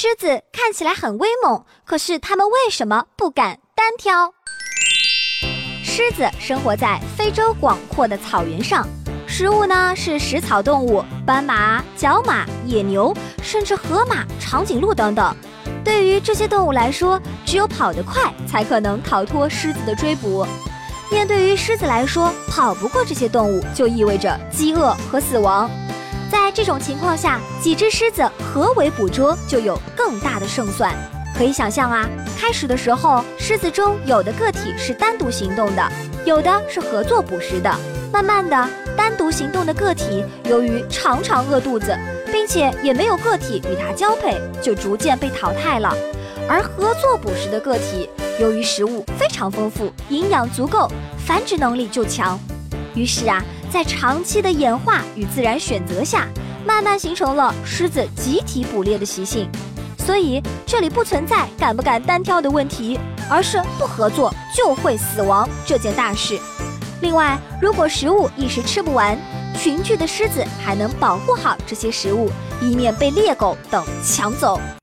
狮子看起来很威猛，可是它们为什么不敢单挑？狮子生活在非洲广阔的草原上，食物呢是食草动物，斑马、角马、野牛，甚至河马、长颈鹿等等。对于这些动物来说，只有跑得快才可能逃脱狮子的追捕。面对于狮子来说，跑不过这些动物，就意味着饥饿和死亡。在这种情况下，几只狮子合围捕捉就有更大的胜算。可以想象啊，开始的时候，狮子中有的个体是单独行动的，有的是合作捕食的。慢慢的，单独行动的个体由于常常饿肚子，并且也没有个体与它交配，就逐渐被淘汰了。而合作捕食的个体，由于食物非常丰富，营养足够，繁殖能力就强。于是啊，在长期的演化与自然选择下，慢慢形成了狮子集体捕猎的习性。所以这里不存在敢不敢单挑的问题，而是不合作就会死亡这件大事。另外，如果食物一时吃不完，群居的狮子还能保护好这些食物，以免被猎狗等抢走。